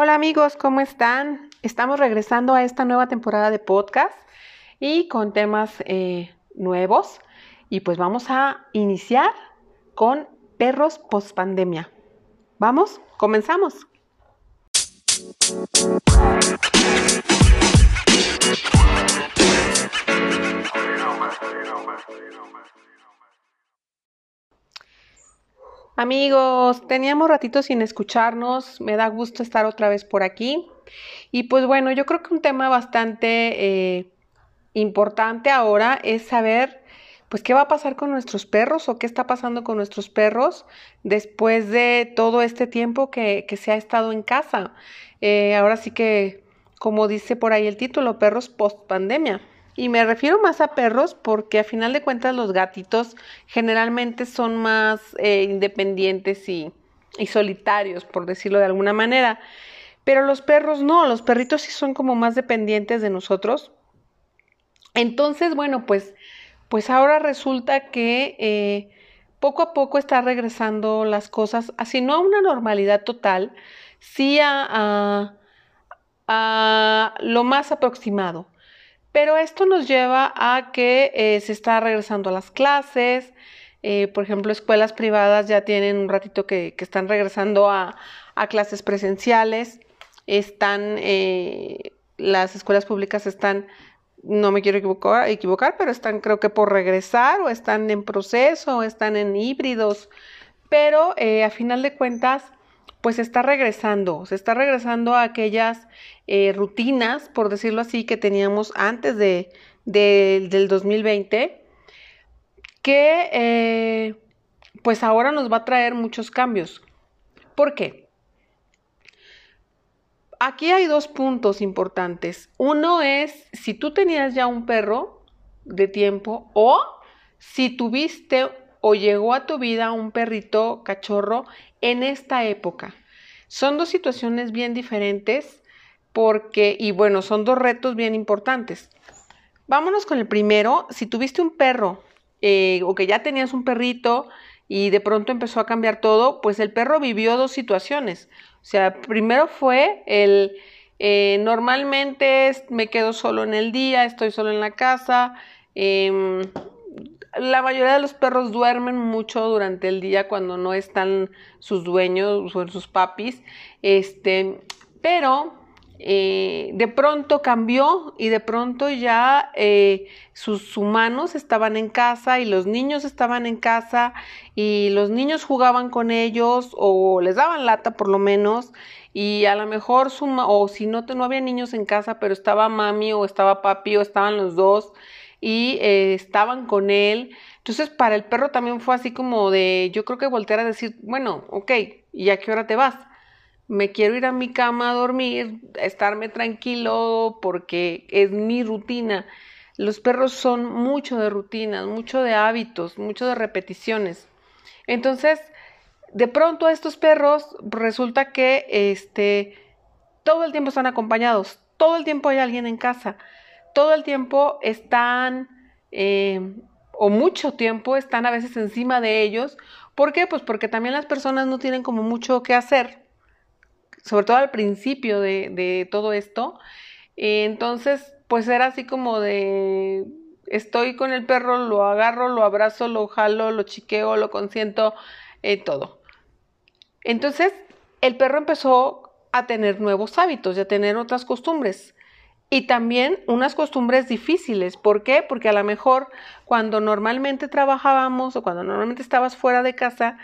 Hola amigos, ¿cómo están? Estamos regresando a esta nueva temporada de podcast y con temas eh, nuevos. Y pues vamos a iniciar con perros post pandemia. ¿Vamos? ¿Comenzamos? Amigos, teníamos ratito sin escucharnos, me da gusto estar otra vez por aquí. Y pues bueno, yo creo que un tema bastante eh, importante ahora es saber pues qué va a pasar con nuestros perros o qué está pasando con nuestros perros después de todo este tiempo que, se ha estado en casa. Eh, ahora sí que, como dice por ahí el título, perros post pandemia. Y me refiero más a perros porque a final de cuentas los gatitos generalmente son más eh, independientes y, y solitarios, por decirlo de alguna manera. Pero los perros no, los perritos sí son como más dependientes de nosotros. Entonces, bueno, pues, pues ahora resulta que eh, poco a poco está regresando las cosas, así no a una normalidad total, sí a, a lo más aproximado. Pero esto nos lleva a que eh, se está regresando a las clases. Eh, por ejemplo, escuelas privadas ya tienen un ratito que, están regresando a, clases presenciales. Están, eh, las escuelas públicas están, no me quiero equivocar, equivocar, pero están creo que por regresar o están en proceso o están en híbridos. Pero a final de cuentas, pues se está regresando, se está regresando a aquellas eh, rutinas, por decirlo así, que teníamos antes de, del 2020, que eh, pues ahora nos va a traer muchos cambios. ¿Por qué? Aquí hay dos puntos importantes. Uno es si tú tenías ya un perro de tiempo o si tuviste o llegó a tu vida un perrito cachorro en esta época. Son dos situaciones bien diferentes porque, y bueno, son dos retos bien importantes. Vámonos con el primero. Si tuviste un perro eh, o que ya tenías un perrito y de pronto empezó a cambiar todo, pues el perro vivió dos situaciones. O sea, primero fue el, eh, normalmente me quedo solo en el día, estoy solo en la casa. Em, la mayoría de los perros duermen mucho durante el día cuando no están sus dueños o sus papis. Este, pero eh, de pronto cambió y de pronto ya eh, sus humanos estaban en casa y los niños estaban en casa y los niños jugaban con ellos o les daban lata por lo menos y a lo mejor su o si no, no había niños en casa pero estaba mami o estaba papi o estaban los dos y eh, estaban con él. Entonces, para el perro también fue así como de, yo creo que voltear a decir, bueno, ok, ¿y a qué hora te vas? Me quiero ir a mi cama a dormir, estarme tranquilo porque es mi rutina. Los perros son mucho de rutinas, mucho de hábitos, mucho de repeticiones. Entonces, de pronto a estos perros resulta que este, todo el tiempo están acompañados, todo el tiempo hay alguien en casa todo el tiempo están, eh, o mucho tiempo están a veces encima de ellos. ¿Por qué? Pues porque también las personas no tienen como mucho que hacer, sobre todo al principio de, todo esto. entonces, pues era así como de, estoy con el perro, lo agarro, lo abrazo, lo jalo, lo chiqueo, lo consiento, eh, todo. Entonces, el perro empezó a tener nuevos hábitos y a tener otras costumbres. Y también unas costumbres difíciles. ¿Por qué? Porque a lo mejor cuando normalmente trabajábamos o cuando normalmente estabas fuera de casa,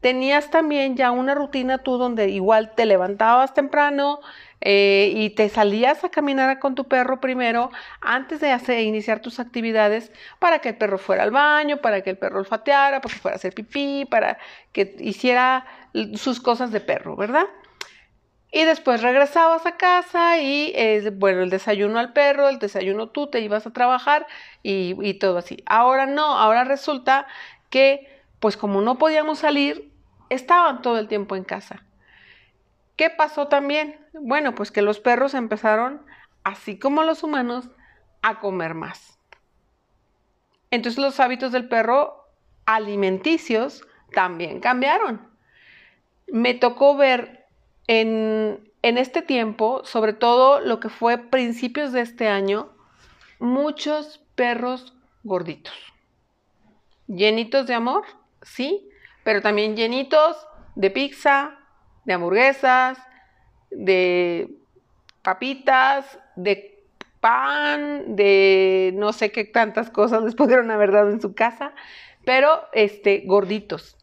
tenías también ya una rutina tú donde igual te levantabas temprano eh, y te salías a caminar con tu perro primero antes de hacer, iniciar tus actividades para que el perro fuera al baño, para que el perro olfateara, para que fuera a hacer pipí, para que hiciera sus cosas de perro, ¿verdad? Y después regresabas a casa y, eh, bueno, el desayuno al perro, el desayuno tú, te ibas a trabajar y, y todo así. Ahora no, ahora resulta que, pues como no podíamos salir, estaban todo el tiempo en casa. ¿Qué pasó también? Bueno, pues que los perros empezaron, así como los humanos, a comer más. Entonces los hábitos del perro alimenticios también cambiaron. Me tocó ver en en este tiempo, sobre todo lo que fue principios de este año, muchos perros gorditos. Llenitos de amor, sí, pero también llenitos de pizza, de hamburguesas, de papitas, de pan, de no sé qué tantas cosas les pudieron haber dado en su casa, pero este, gorditos.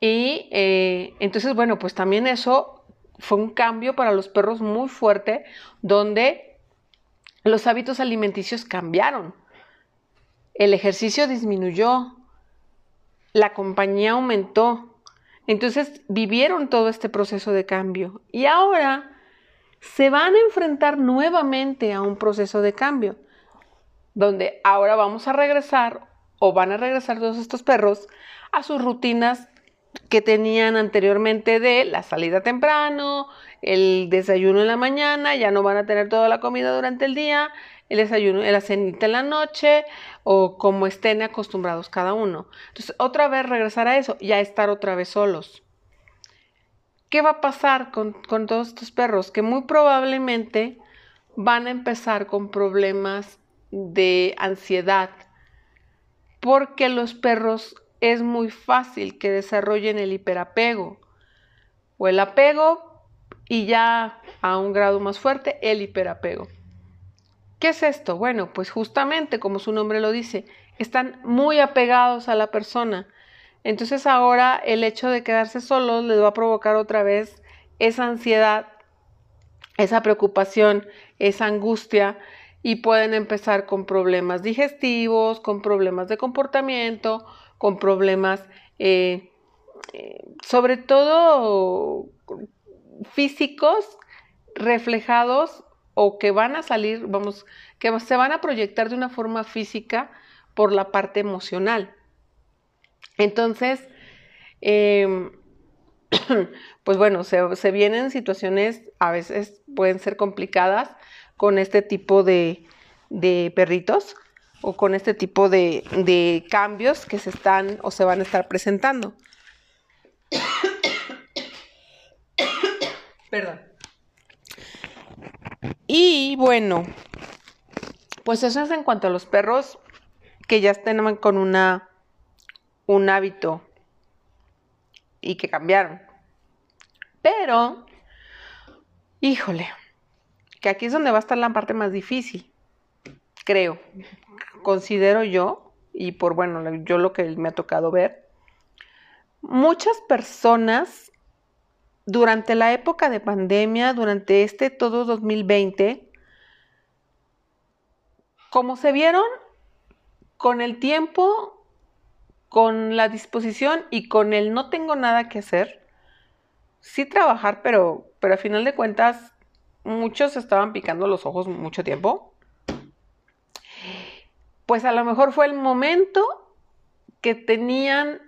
Y eh, entonces, bueno, pues también eso fue un cambio para los perros muy fuerte, donde los hábitos alimenticios cambiaron. El ejercicio disminuyó, la compañía aumentó. Entonces vivieron todo este proceso de cambio y ahora se van a enfrentar nuevamente a un proceso de cambio, donde ahora vamos a regresar o van a regresar todos estos perros a sus rutinas que tenían anteriormente de la salida temprano, el desayuno en la mañana, ya no van a tener toda la comida durante el día, el desayuno, la cenita en la noche o como estén acostumbrados cada uno. Entonces, otra vez regresar a eso, ya estar otra vez solos. ¿Qué va a pasar con, con todos estos perros? Que muy probablemente van a empezar con problemas de ansiedad, porque los perros es muy fácil que desarrollen el hiperapego o el apego y ya a un grado más fuerte el hiperapego. ¿Qué es esto? Bueno, pues justamente como su nombre lo dice, están muy apegados a la persona. Entonces ahora el hecho de quedarse solos les va a provocar otra vez esa ansiedad, esa preocupación, esa angustia y pueden empezar con problemas digestivos, con problemas de comportamiento, con problemas eh, sobre todo físicos reflejados o que van a salir, vamos, que se van a proyectar de una forma física por la parte emocional. Entonces, em, pues bueno, se, vienen situaciones, a veces pueden ser complicadas con este tipo de perritos o con este tipo de, de cambios que se están o se van a estar presentando. Perdón. Y bueno, pues eso es en cuanto a los perros que ya estén con una, un hábito y que cambiaron. Pero, híjole, que aquí es donde va a estar la parte más difícil, creo, considero yo, y por bueno, yo lo que me ha tocado ver, muchas personas durante la época de pandemia, durante este todo 2020, como se vieron con el tiempo, con la disposición y con el no tengo nada que hacer, sí trabajar, pero, pero a final de cuentas muchos estaban picando los ojos mucho tiempo. Pues a lo mejor fue el momento que tenían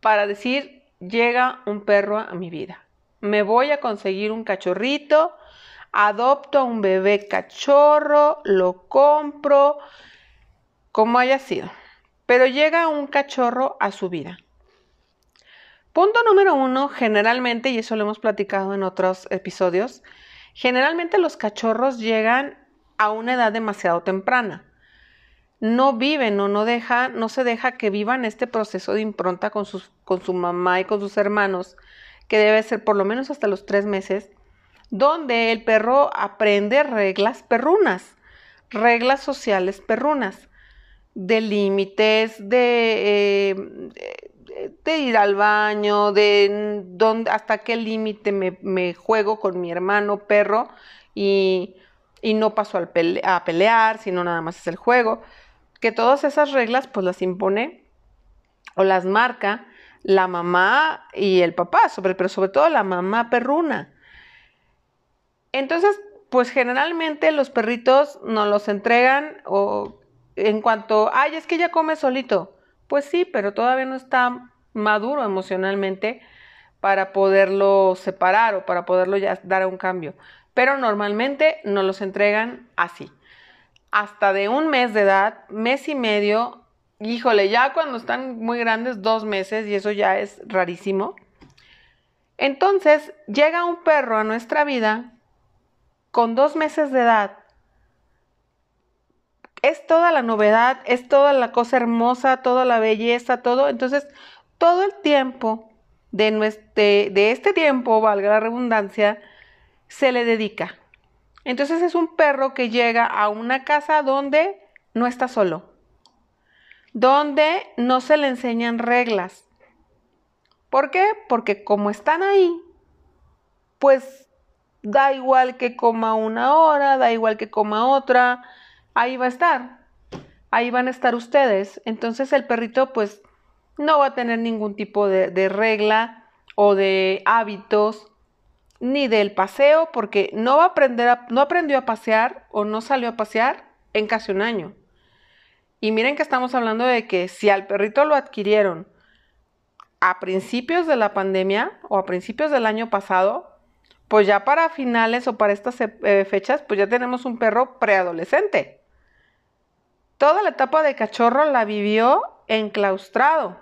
para decir, llega un perro a mi vida me voy a conseguir un cachorrito, adopto a un bebé cachorro, lo compro, como haya sido. Pero llega un cachorro a su vida. Punto número uno, generalmente, y eso lo hemos platicado en otros episodios, generalmente los cachorros llegan a una edad demasiado temprana. No viven o no deja, no se deja que vivan este proceso de impronta con, sus, con su mamá y con sus hermanos que debe ser por lo menos hasta los tres meses, donde el perro aprende reglas perrunas, reglas sociales perrunas, de límites, de, eh, de, ir al baño, de dónde, hasta qué límite me, juego con mi hermano perro y, no paso a pelear, sino nada más es el juego. Que todas esas reglas pues las impone o las marca la mamá y el papá, sobre, pero sobre todo la mamá perruna. Entonces, pues generalmente los perritos nos los entregan o en cuanto, ay, es que ya come solito. Pues sí, pero todavía no está maduro emocionalmente para poderlo separar o para poderlo ya dar un cambio. Pero normalmente nos los entregan así. Hasta de un mes de edad, mes y medio, híjole, ya cuando están muy grandes, dos meses, y eso ya es rarísimo. Entonces llega un perro a nuestra vida con dos meses de edad. Es toda la novedad, es toda la cosa hermosa, toda la belleza, todo. Entonces, todo el tiempo de, de este tiempo, valga la redundancia, se le dedica. Entonces es un perro que llega a una casa donde no está solo, donde no se le enseñan reglas. ¿Por qué? Porque como están ahí, pues da igual que coma una hora, da igual que coma otra, ahí va a estar, ahí van a estar ustedes. Entonces el perrito pues no va a tener ningún tipo de, de regla o de hábitos ni del paseo, porque no va a aprender no aprendió a pasear o no salió a pasear en casi un año. Y miren que estamos hablando de que si al perrito lo adquirieron a principios de la pandemia o a principios del año pasado, pues ya para finales o para estas eh, fechas, pues ya tenemos un perro preadolescente. Toda la etapa de cachorro la vivió enclaustrado.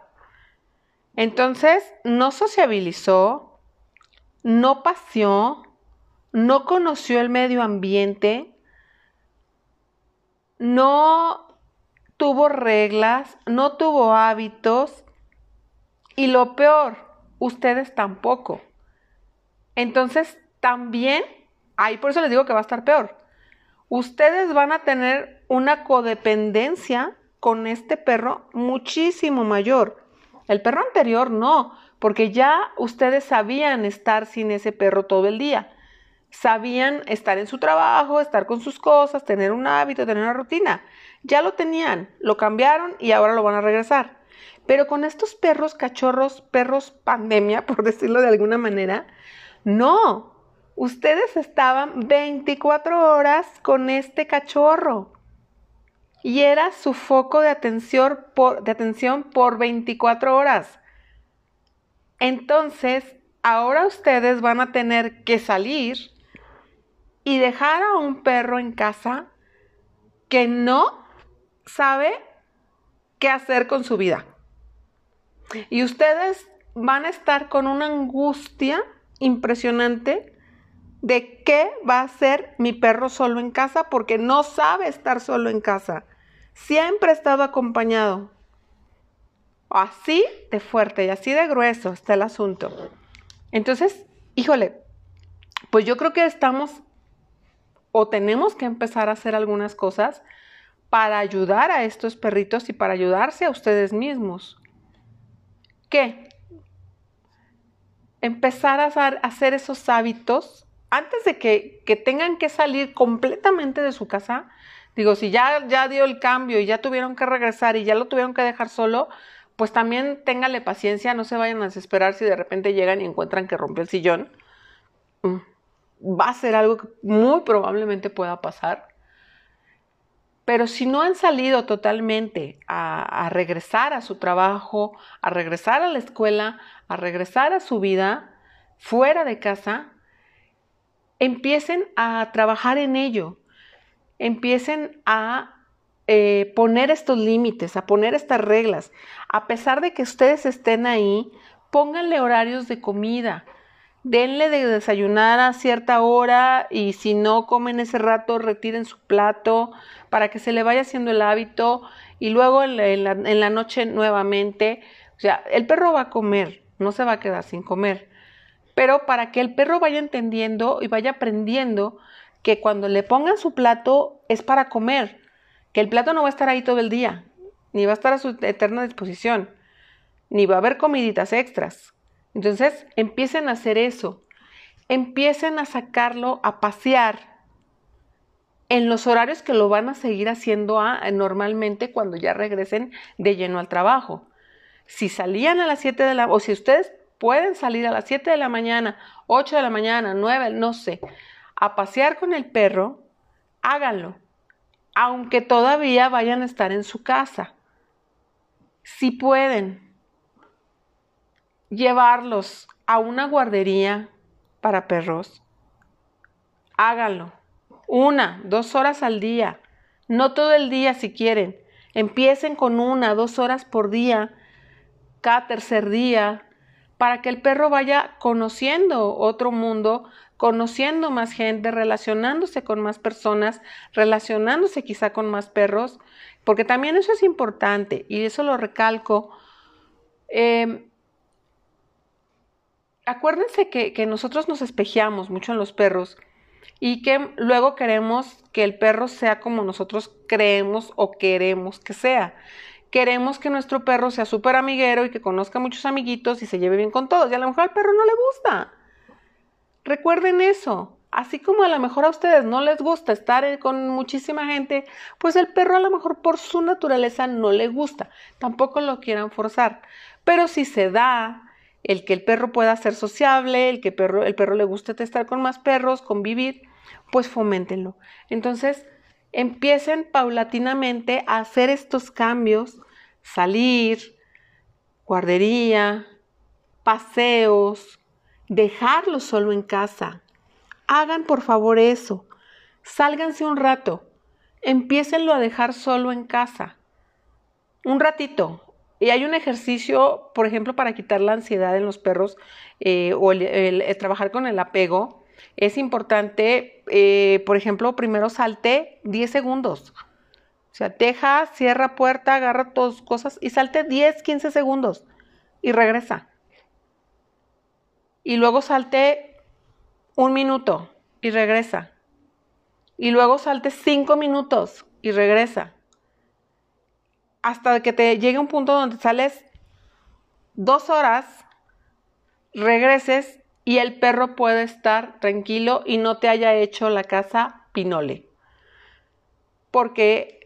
Entonces, no sociabilizó, no paseó, no conoció el medio ambiente, no tuvo reglas, no tuvo hábitos y lo peor, ustedes tampoco. Entonces, también, ahí por eso les digo que va a estar peor. Ustedes van a tener una codependencia con este perro muchísimo mayor. El perro anterior no, porque ya ustedes sabían estar sin ese perro todo el día. Sabían estar en su trabajo, estar con sus cosas, tener un hábito, tener una rutina. Ya lo tenían, lo cambiaron y ahora lo van a regresar. Pero con estos perros cachorros, perros pandemia, por decirlo de alguna manera, no. Ustedes estaban 24 horas con este cachorro. Y era su foco de atención por, de atención por 24 horas. Entonces, ahora ustedes van a tener que salir y dejar a un perro en casa que no sabe qué hacer con su vida. Y ustedes van a estar con una angustia impresionante de qué va a hacer mi perro solo en casa porque no sabe estar solo en casa. Siempre ha estado acompañado. Así de fuerte y así de grueso está el asunto. Entonces, híjole, pues yo creo que estamos o tenemos que empezar a hacer algunas cosas para ayudar a estos perritos y para ayudarse a ustedes mismos. ¿Qué? Empezar a hacer esos hábitos antes de que, que, tengan que salir completamente de su casa. Digo, si ya, ya dio el cambio y ya tuvieron que regresar y ya lo tuvieron que dejar solo, pues también téngale paciencia, no se vayan a desesperar si de repente llegan y encuentran que rompió el sillón. Mm, va a ser algo que muy probablemente pueda pasar. Pero si no han salido totalmente a, a, regresar a su trabajo, a regresar a la escuela, a regresar a su vida fuera de casa, empiecen a trabajar en ello. Empiecen a eh, poner estos límites, a poner estas reglas. A pesar de que ustedes estén ahí, pónganle horarios de comida. Denle de desayunar a cierta hora y si no comen ese rato, retiren su plato para que se le vaya haciendo el hábito y luego en la, en la noche nuevamente. O sea, el perro va a comer, no se va a quedar sin comer. Pero para que el perro vaya entendiendo y vaya aprendiendo que cuando le pongan su plato es para comer, el plato no va a estar ahí todo el día, ni va a estar a su eterna disposición, ni va a haber comiditas extras. Entonces, empiecen a hacer eso. Empiecen a sacarlo a pasear en los horarios que lo van a seguir haciendo normalmente cuando ya regresen de lleno al trabajo. Si salían a las 7 de la o si ustedes pueden salir a las 7 de la mañana, 8 de la mañana, 9, no sé, a pasear con el perro, háganlo aunque todavía vayan a estar en su casa. Si pueden llevarlos a una guardería para perros, háganlo. Una, dos horas al día. No todo el día si quieren. Empiecen con una, dos horas por día, cada tercer día, para que el perro vaya conociendo otro mundo, conociendo más gente, relacionándose con más personas, relacionándose quizá con más perros, porque también eso es importante y eso lo recalco. Em, acuérdense que, que nosotros nos espejeamos mucho en los perros y que luego queremos que el perro sea como nosotros creemos o queremos que sea. Queremos que nuestro perro sea súper amiguero y que conozca muchos amiguitos y se lleve bien con todos. Y a lo mejor al perro no le gusta. Recuerden eso. Así como a lo mejor a ustedes no les gusta estar con muchísima gente, pues el perro a lo mejor por su naturaleza no le gusta. Tampoco lo quieran forzar. Pero si se da el que el perro pueda ser sociable, el que el perro le guste estar con más perros, convivir, pues foméntenlo. Entonces, empiecen paulatinamente a hacer estos cambios, salir, guardería, paseos, dejarlo solo en casa. Hagan por favor eso. Sálganse un rato. Empiecenlo a dejar solo en casa. Un ratito. Y hay un ejercicio, por ejemplo, para quitar la ansiedad en los perros eh, o el, trabajar con el apego. Es importante, eh, por ejemplo, primero salte 10 segundos. O sea, deja, cierra puerta, agarra todas cosas y salte 10, 15 segundos y regresa. Y luego salte un minuto y regresa. Y luego salte 5 minutos y regresa hasta que te llegue un punto donde sales dos horas, regreses y el perro puede estar tranquilo y no te haya hecho la casa pinole. Porque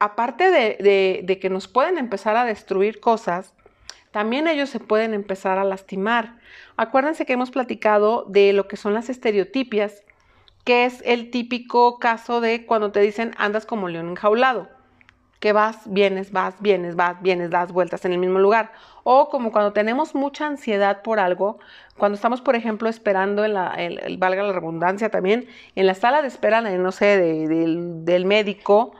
aparte de, de, que nos pueden empezar a destruir cosas, también ellos se pueden empezar a lastimar. Acuérdense que hemos platicado de lo que son las estereotipias, que es el típico caso de cuando te dicen andas como león enjaulado que vas, vienes, vas, vienes, vas, vienes, das vueltas en el mismo lugar. O como cuando tenemos mucha ansiedad por algo, cuando estamos, por ejemplo, esperando en la, valga la redundancia también, en la sala de espera, no sé, del, médico,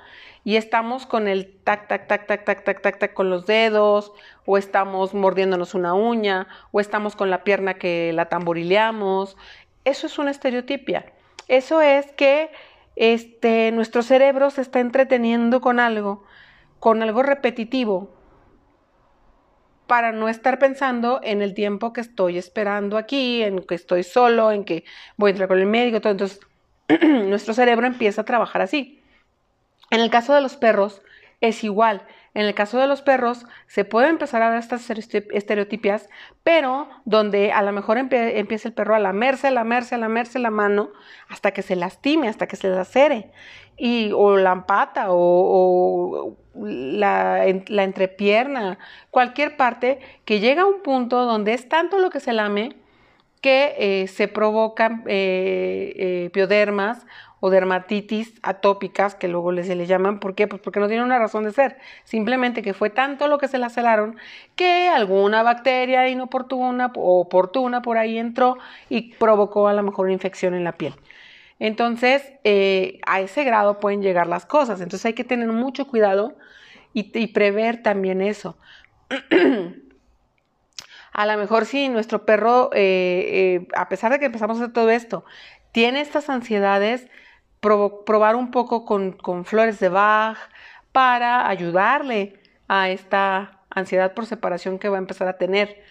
y estamos con el tac, tac, tac, tac, tac, tac, tac, tac con los dedos, o estamos mordiéndonos una uña, o estamos con la pierna que la tamborileamos. Eso es una estereotipia. Eso es que este, nuestro cerebro se está entreteniendo con algo, con algo repetitivo, para no estar pensando en el tiempo que estoy esperando aquí, en que estoy solo, en que voy a entrar con el médico, todo. Entonces, nuestro cerebro empieza a trabajar así. En el caso de los perros, es igual. En el caso de los perros, se puede empezar a dar estas estereotipias, pero donde a lo mejor empieza el perro a lamerse, lamerse, lamerse la mano hasta que se lastime, hasta que se lacere, y, o la pata, o, la, la, entrepierna, cualquier parte que llega a un punto donde es tanto lo que se lame que eh, se provocan eh, eh, piodermas o dermatitis atópicas, que luego se le llaman, ¿por qué? Pues porque no tiene una razón de ser, simplemente que fue tanto lo que se laceraron que alguna bacteria inoportuna o oportuna por ahí entró y provocó a lo mejor una infección en la piel. Entonces, a ese grado pueden llegar las cosas, entonces hay que tener mucho cuidado y prever también eso. A lo mejor si nuestro perro, eh, eh, a pesar de que empezamos a hacer todo esto, tiene estas ansiedades, probar un poco con, flores de Bach para ayudarle a esta ansiedad por separación que va a empezar a tener.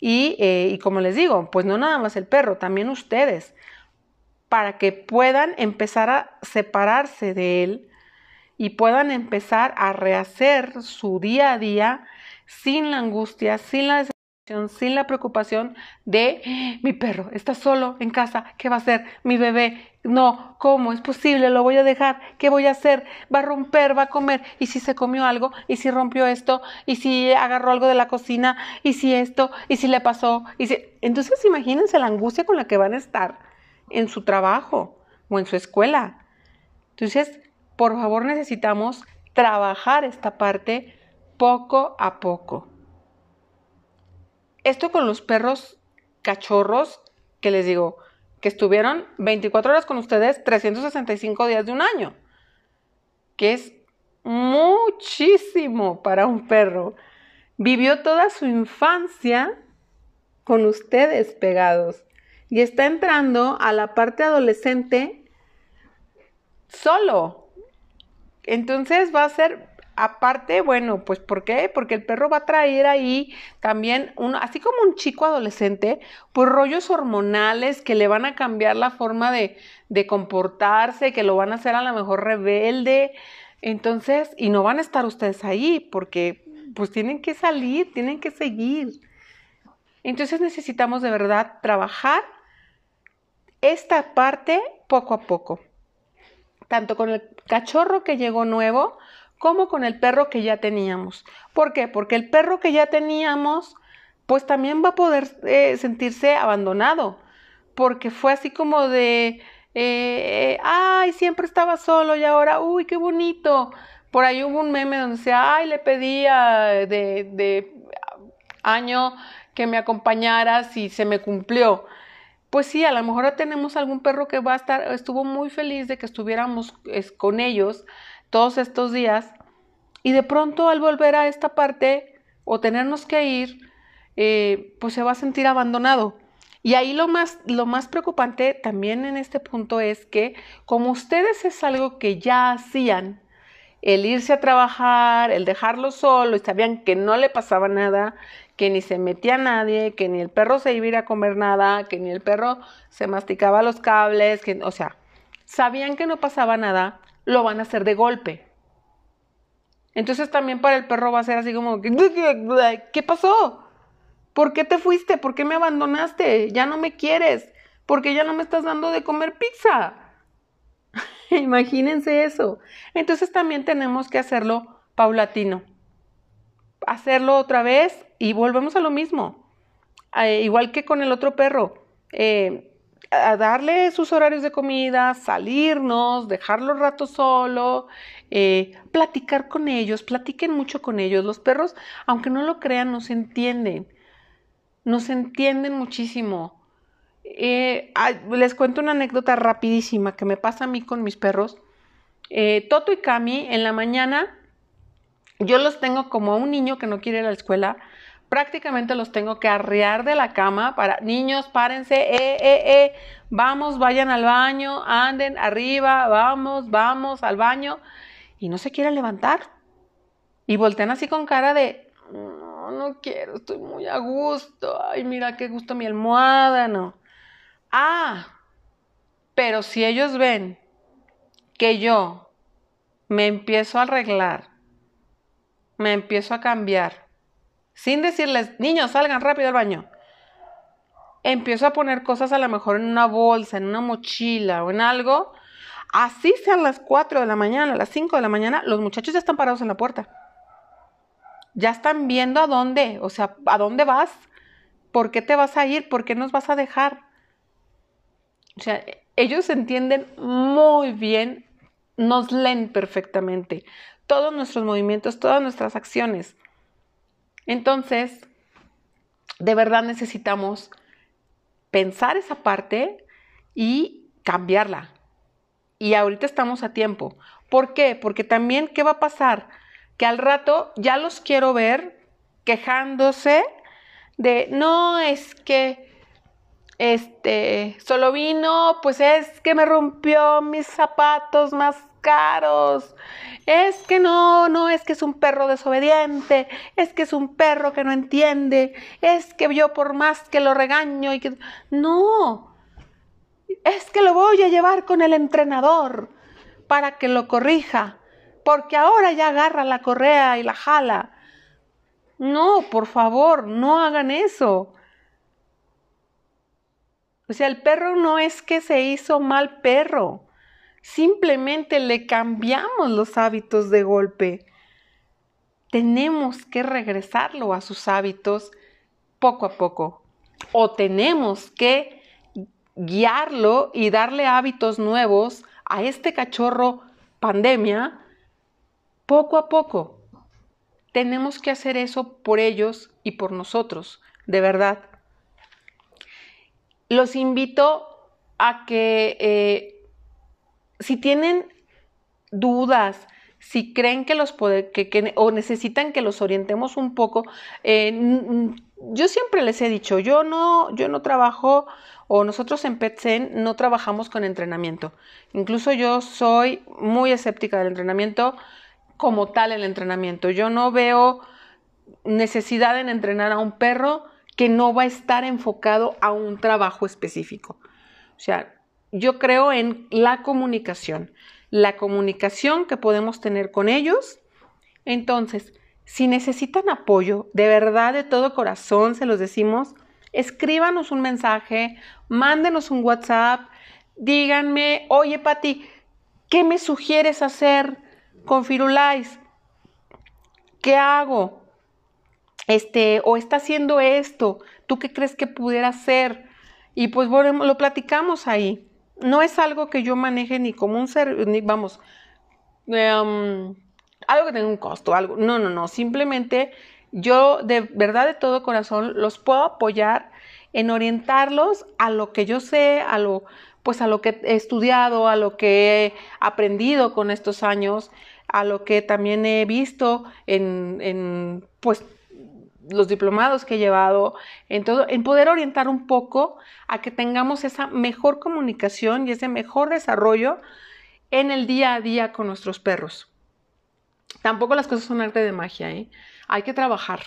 Y, eh, y, como les digo, pues no nada más el perro, también ustedes, para que puedan empezar a separarse de él y puedan empezar a rehacer su día a día sin la angustia, sin la sin la preocupación de mi perro está solo en casa, ¿qué va a hacer? Mi bebé, no, ¿cómo es posible? Lo voy a dejar, ¿qué voy a hacer? Va a romper, va a comer, y si se comió algo, y si rompió esto, y si agarró algo de la cocina, y si esto, y si le pasó, y si... Entonces imagínense la angustia con la que van a estar en su trabajo o en su escuela. Entonces, por favor necesitamos trabajar esta parte poco a poco. Esto con los perros cachorros, que les digo, que estuvieron 24 horas con ustedes 365 días de un año, que es muchísimo para un perro. Vivió toda su infancia con ustedes pegados y está entrando a la parte adolescente solo. Entonces va a ser aparte, bueno, pues ¿por qué? Porque el perro va a traer ahí también, un, así como un chico adolescente, pues rollos hormonales que le van a cambiar la forma de, de comportarse, que lo van a hacer a lo mejor rebelde. Entonces, y no van a estar ustedes ahí porque pues tienen que salir, tienen que seguir. Entonces necesitamos de verdad trabajar esta parte poco a poco, tanto con el cachorro que llegó nuevo como con el perro que ya teníamos. ¿Por qué? Porque el perro que ya teníamos, pues también va a poder eh, sentirse abandonado, porque fue así como de, eh, ay, siempre estaba solo y ahora, uy, qué bonito. Por ahí hubo un meme donde decía, ay, le pedía de, año que me acompañaras y se me cumplió. Pues sí, a lo mejor tenemos algún perro que va a estar, estuvo muy feliz de que estuviéramos con ellos todos estos días y de pronto al volver a esta parte o tenernos que ir, eh, pues se va a sentir abandonado. Y ahí lo más, lo más preocupante también en este punto es que como ustedes es algo que ya hacían, el irse a trabajar, el dejarlo solo y sabían que no le pasaba nada, que ni se metía nadie, que ni el perro se iba a ir a comer nada, que ni el perro se masticaba los cables, que, o sea, sabían que no pasaba nada, lo van a hacer de golpe. Entonces también para el perro va a ser así como, ¿qué pasó? ¿Por qué te fuiste? ¿Por qué me abandonaste? Ya no me quieres. ¿Por qué ya no me estás dando de comer pizza? Imagínense eso. Entonces también tenemos que hacerlo paulatino. Hacerlo otra vez y volvemos a lo mismo. Eh, igual que con el otro perro. Eh, a darle sus horarios de comida, salirnos, dejarlo rato solo, eh, platicar con ellos, platiquen mucho con ellos. Los perros, aunque no lo crean, nos entienden. Nos entienden muchísimo. Eh, les cuento una anécdota rapidísima que me pasa a mí con mis perros. Eh, Toto y Cami, en la mañana, yo los tengo como a un niño que no quiere ir a la escuela. Prácticamente los tengo que arrear de la cama para niños, párense, eh, eh, eh, vamos, vayan al baño, anden arriba, vamos, vamos al baño. Y no se quieren levantar. Y voltean así con cara de, no, no quiero, estoy muy a gusto. Ay, mira qué gusto mi almohada, no. Ah, pero si ellos ven que yo me empiezo a arreglar, me empiezo a cambiar, sin decirles, niños, salgan rápido al baño, empiezo a poner cosas a lo mejor en una bolsa, en una mochila o en algo, así sean las 4 de la mañana, las 5 de la mañana, los muchachos ya están parados en la puerta. Ya están viendo a dónde, o sea, a dónde vas, por qué te vas a ir, por qué nos vas a dejar. O sea, ellos entienden muy bien, nos leen perfectamente todos nuestros movimientos, todas nuestras acciones. Entonces, de verdad necesitamos pensar esa parte y cambiarla. Y ahorita estamos a tiempo. ¿Por qué? Porque también, ¿qué va a pasar? Que al rato ya los quiero ver quejándose de, no, es que este, solo vino, pues es que me rompió mis zapatos más caros. Es que no, no, es que es un perro desobediente, es que es un perro que no entiende, es que yo por más que lo regaño y que... No, es que lo voy a llevar con el entrenador para que lo corrija, porque ahora ya agarra la correa y la jala. No, por favor, no hagan eso. O sea, el perro no es que se hizo mal perro, simplemente le cambiamos los hábitos de golpe. Tenemos que regresarlo a sus hábitos poco a poco. O tenemos que guiarlo y darle hábitos nuevos a este cachorro pandemia poco a poco. Tenemos que hacer eso por ellos y por nosotros, de verdad los invito a que eh, si tienen dudas, si creen que los poder, o necesitan que los orientemos un poco, eh, yo siempre les he dicho, yo no, yo no trabajo o nosotros en PetSen no trabajamos con entrenamiento. Incluso yo soy muy escéptica del entrenamiento como tal el entrenamiento. Yo no veo necesidad en entrenar a un perro que no va a estar enfocado a un trabajo específico. O sea, yo creo en la comunicación, la comunicación que podemos tener con ellos. Entonces, si necesitan apoyo, de verdad, de todo corazón, se los decimos, escríbanos un mensaje, mándenos un WhatsApp, díganme, oye Pati, ¿qué me sugieres hacer con Firulais? ¿Qué hago? Este, o está haciendo esto, ¿tú qué crees que pudiera hacer? Y pues lo platicamos ahí. No es algo que yo maneje ni como un ser, ni vamos, em, algo que tenga un costo, algo. No, no, no. Simplemente yo de verdad de todo corazón los puedo apoyar en orientarlos a lo que yo sé, a lo pues a lo que he estudiado, a lo que he aprendido con estos años, a lo que también he visto en, en pues los diplomados que he llevado, en todo, en poder orientar un poco a que tengamos esa mejor comunicación y ese mejor desarrollo en el día a día con nuestros perros. Tampoco las cosas son arte de magia, ¿eh? Hay que trabajar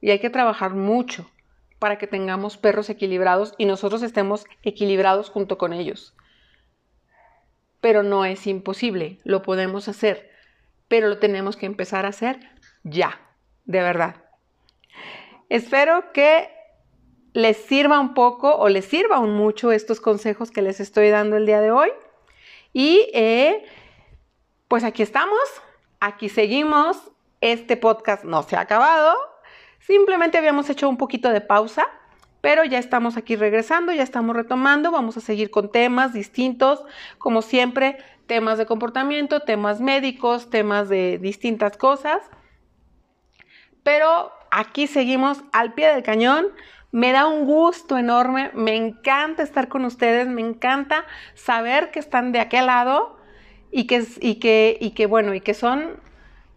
y hay que trabajar mucho para que tengamos perros equilibrados y nosotros estemos equilibrados junto con ellos. Pero no es imposible, lo podemos hacer, pero lo tenemos que empezar a hacer ya, de verdad. Espero que les sirva un poco o les sirva un mucho estos consejos que les estoy dando el día de hoy. Y eh, pues aquí estamos, aquí seguimos. Este podcast no se ha acabado. Simplemente habíamos hecho un poquito de pausa, pero ya estamos aquí regresando, ya estamos retomando. Vamos a seguir con temas distintos, como siempre, temas de comportamiento, temas médicos, temas de distintas cosas. Pero aquí seguimos al pie del cañón. Me da un gusto enorme, me encanta estar con ustedes, me encanta saber que están de aquel lado y que, y que, y que bueno, y que son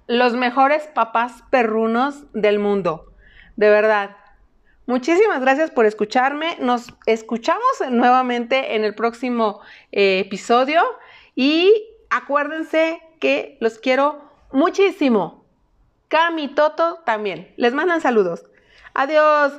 los mejores papás perrunos del mundo. De verdad. Muchísimas gracias por escucharme. Nos escuchamos nuevamente en el próximo eh, episodio y acuérdense que los quiero muchísimo. Cami, Toto también. Les mandan saludos. Adiós.